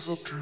Chasers of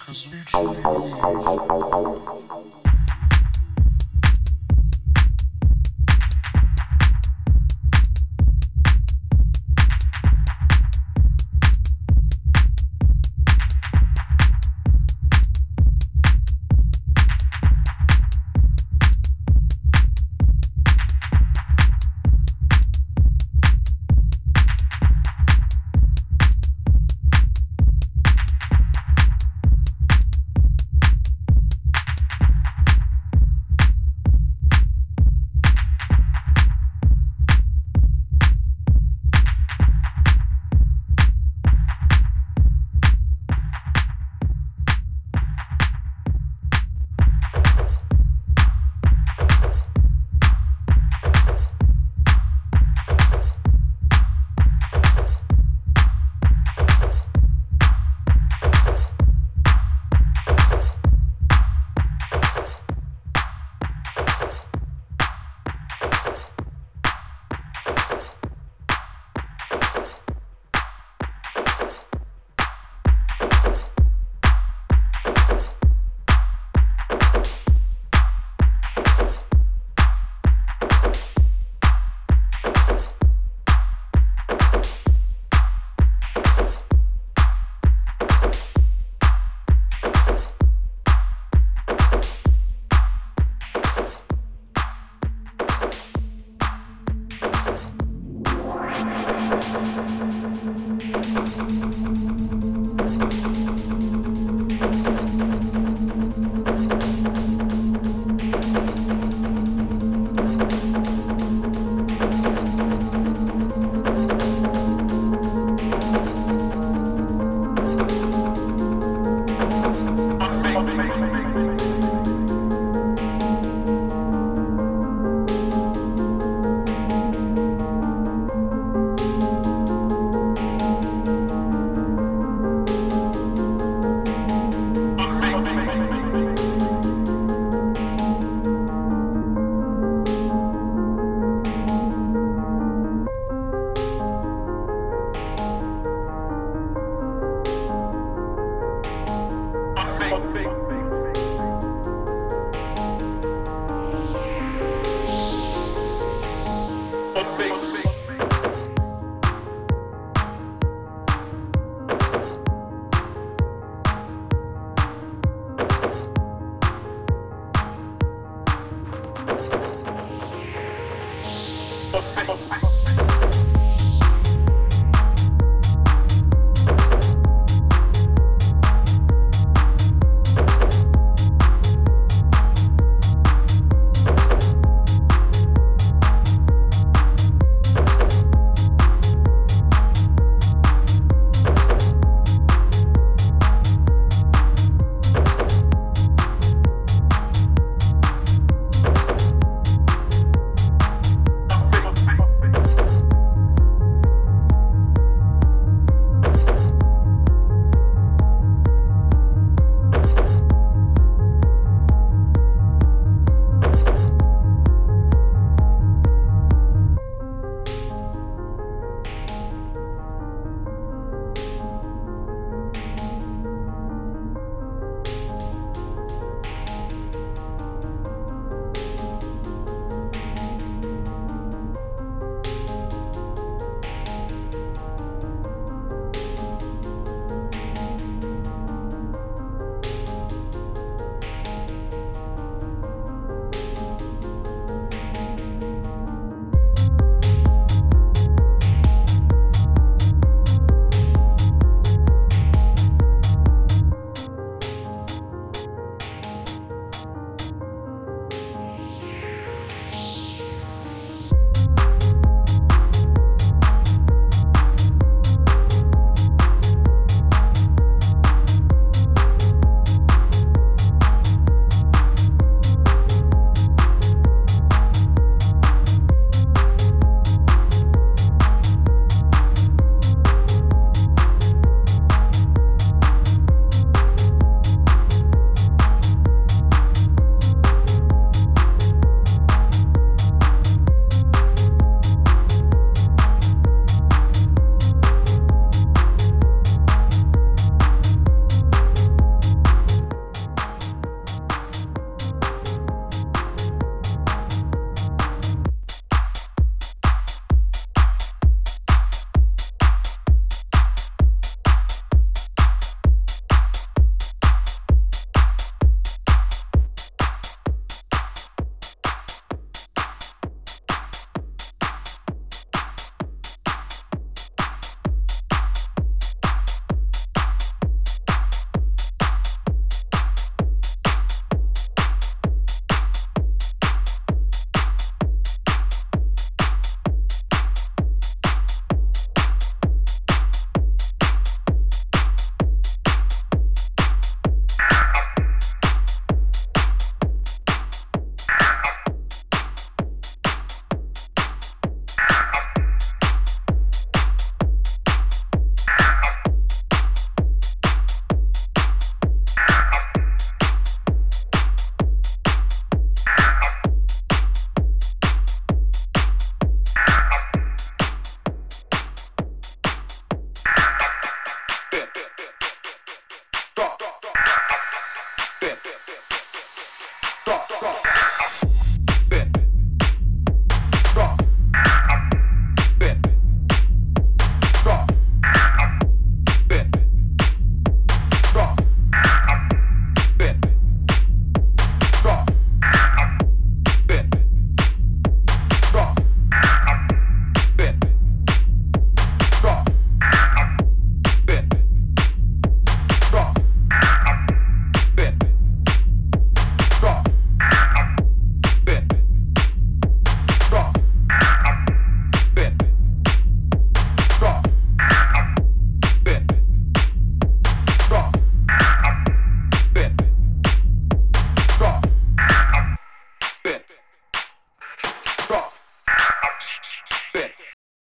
cause we truly